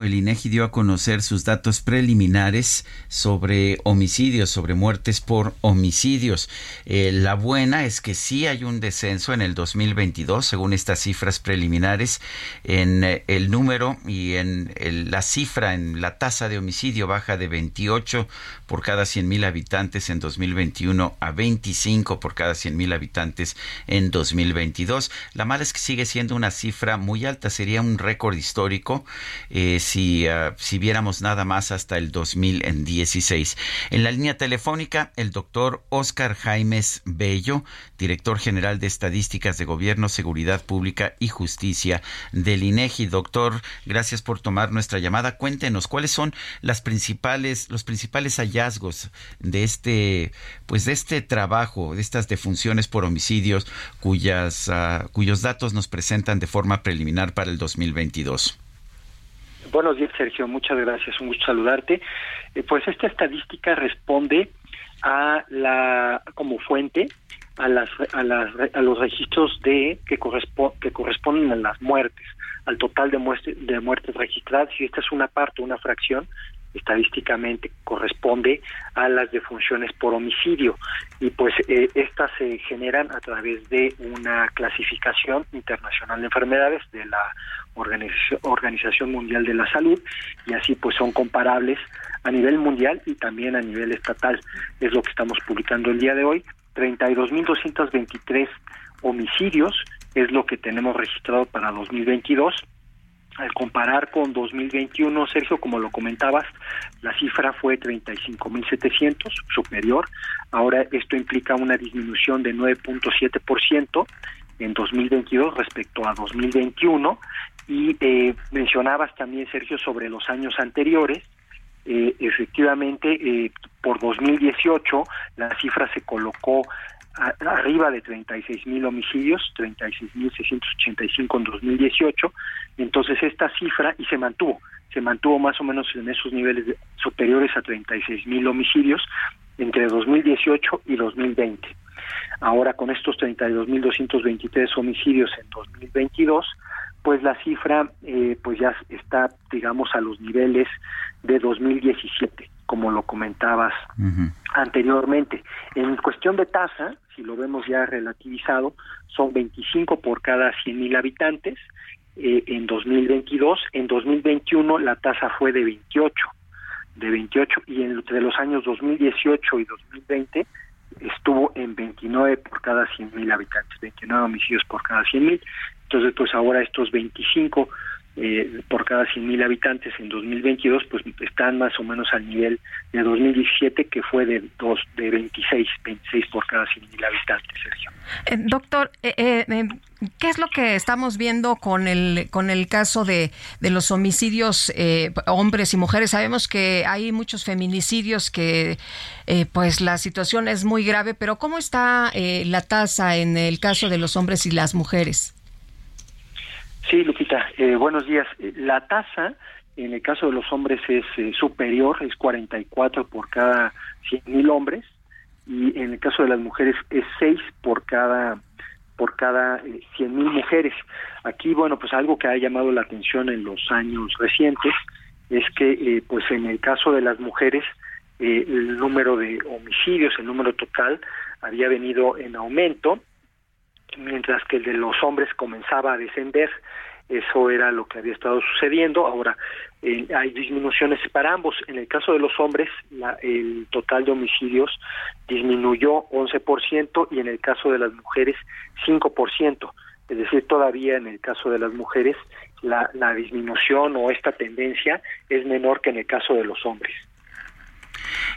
El INEGI dio a conocer sus datos preliminares sobre homicidios, sobre muertes por homicidios. Eh, la buena es que sí hay un descenso en el 2022, según estas cifras preliminares, en eh, el número y en la cifra, en la tasa de homicidio baja de 28 por cada 100 mil habitantes en 2021 a 25 por cada 100 mil habitantes en 2022. La mala es que sigue siendo una cifra muy alta, sería un récord histórico. Eh, si, ah, si viéramos nada más hasta el 2016. En la línea telefónica, el doctor Oscar Jaimes Bello, director general de Estadísticas de Gobierno, Seguridad Pública y Justicia del INEGI. Doctor, gracias por tomar nuestra llamada. Cuéntenos cuáles son las principales, los principales hallazgos de este, pues de este trabajo, de estas defunciones por homicidios, cuyas, ah, cuyos datos nos presentan de forma preliminar para el 2022. Buenos días, Sergio. Muchas gracias. Un gusto saludarte. Eh, pues esta estadística responde a la como fuente a las a, las, a los registros de que, que corresponden a las muertes, al total de, de muertes registradas y esta es una parte, una fracción estadísticamente corresponde a las defunciones por homicidio y pues eh, estas se generan a través de una clasificación internacional de enfermedades de la Organización Mundial de la Salud y así pues son comparables a nivel mundial y también a nivel estatal. Es lo que estamos publicando el día de hoy. 32.223 homicidios es lo que tenemos registrado para 2022 al comparar con 2021, Sergio, como lo comentabas, la cifra fue 35.700, superior. Ahora esto implica una disminución de 9.7% en 2022 respecto a 2021. Y eh, mencionabas también, Sergio, sobre los años anteriores. Eh, efectivamente, eh, por 2018 la cifra se colocó arriba de 36 mil homicidios, 36 mil 685 en 2018, entonces esta cifra y se mantuvo, se mantuvo más o menos en esos niveles superiores a 36 mil homicidios entre 2018 y 2020. Ahora con estos 32.223 homicidios en 2022, pues la cifra eh, pues ya está digamos a los niveles de 2017 como lo comentabas anteriormente. En cuestión de tasa, si lo vemos ya relativizado, son 25 por cada 100.000 habitantes eh, en 2022. En 2021 la tasa fue de 28, de 28 y entre los años 2018 y 2020 estuvo en 29 por cada 100.000 habitantes, 29 homicidios por cada 100.000. Entonces, pues ahora estos 25 eh, por cada 100.000 habitantes en 2022, pues están más o menos al nivel de 2017, que fue de, dos, de 26, 26 por cada 100.000 habitantes, Sergio. Eh, doctor, eh, ¿qué es lo que estamos viendo con el, con el caso de, de los homicidios hombres y mujeres? Sabemos que hay muchos feminicidios que, pues la situación es muy grave, pero ¿cómo está la tasa en el caso de los hombres y las mujeres? Sí, Lupita, eh, buenos días. Eh, la tasa en el caso de los hombres es eh, superior, es 44 por cada 100.000 hombres y en el caso de las mujeres es 6 por cada por cada 100.000 mujeres. Aquí, bueno, pues algo que ha llamado la atención en los años recientes es que, pues en el caso de las mujeres, el número de homicidios, el número total, había venido en aumento mientras que el de los hombres comenzaba a descender. Eso era lo que había estado sucediendo. Ahora, eh, hay disminuciones para ambos. En el caso de los hombres, la, el total de homicidios disminuyó 11% y en el caso de las mujeres 5%. Es decir, todavía en el caso de las mujeres la, la disminución o esta tendencia es menor que en el caso de los hombres.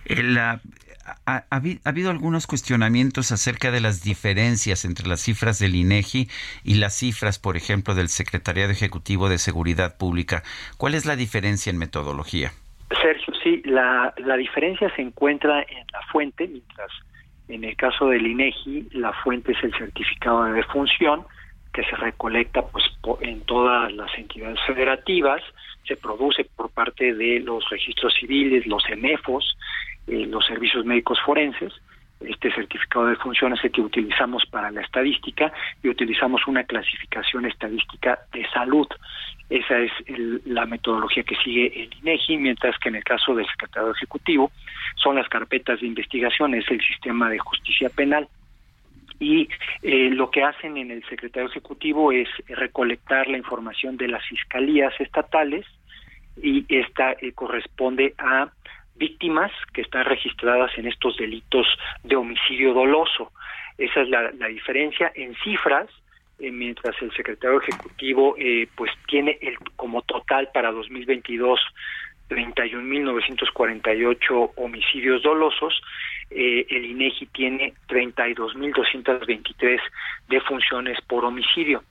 La, ha, habido algunos cuestionamientos acerca de las diferencias entre las cifras del INEGI y las cifras, por ejemplo, del Secretariado Ejecutivo de Seguridad Pública. ¿Cuál es la diferencia en metodología? Sergio, sí, la, la diferencia se encuentra en la fuente, mientras en el caso del INEGI la fuente es el certificado de defunción que se recolecta pues en todas las entidades federativas, se produce por parte de los registros civiles, los EMEFOS, eh, los servicios médicos forenses, este certificado de función es el que utilizamos para la estadística y utilizamos una clasificación estadística de salud. Esa es la metodología que sigue el INEGI, mientras que en el caso del secretario ejecutivo son las carpetas de investigación, es el sistema de justicia penal. Y eh, lo que hacen en el secretario ejecutivo es recolectar la información de las fiscalías estatales y esta eh, corresponde a víctimas que están registradas en estos delitos de homicidio doloso. Esa es la, diferencia en cifras, eh, mientras el secretario ejecutivo eh, pues tiene el como total para 2022 31.948 homicidios dolosos, eh, el INEGI tiene 32.223 defunciones por homicidio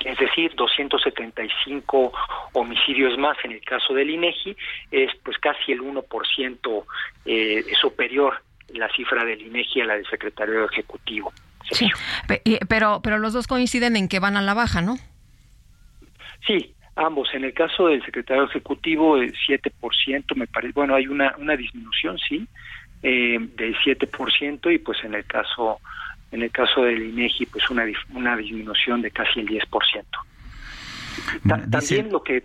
es decir, 275 homicidios más en el caso del INEGI, es pues casi el 1% eh, superior la cifra del INEGI a la del secretario ejecutivo. Sí, pero, pero los dos coinciden en que van a la baja, ¿no? Sí, ambos. En el caso del secretario ejecutivo, el 7%, me parece, bueno, hay una, una disminución, sí, eh, del 7%, y pues en el caso en el caso del INEGI, pues una, una disminución de casi el 10%. también lo que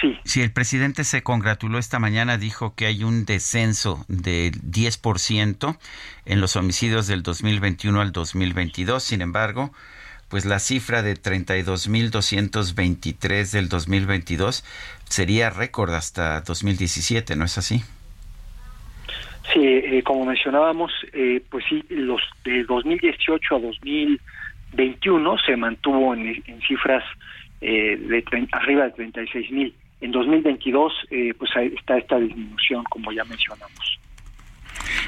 Sí. Si el presidente se congratuló esta mañana, dijo que hay un descenso del 10% en los homicidios del 2021 al 2022. Sin embargo, pues la cifra de 32.223 del 2022 sería récord hasta 2017, ¿no es así? Sí, eh, como mencionábamos, eh, pues sí, los de 2018 a 2021 se mantuvo en, cifras eh, de arriba de 36 mil. En 2022, pues está esta disminución, como ya mencionamos.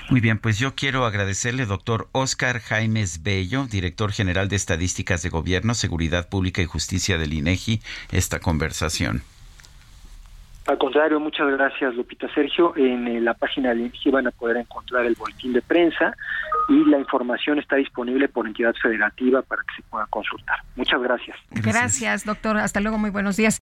Muy bien, pues yo quiero agradecerle, doctor Oscar Jaimes Bello, director general de Estadísticas de Gobierno, Seguridad Pública y Justicia del INEGI, esta conversación. Al contrario, muchas gracias, Lupita Sergio. En eh, la página de INGI van a poder encontrar el boletín de prensa y la información está disponible por entidad federativa para que se pueda consultar. Muchas gracias. Gracias, doctor. Hasta luego, muy buenos días.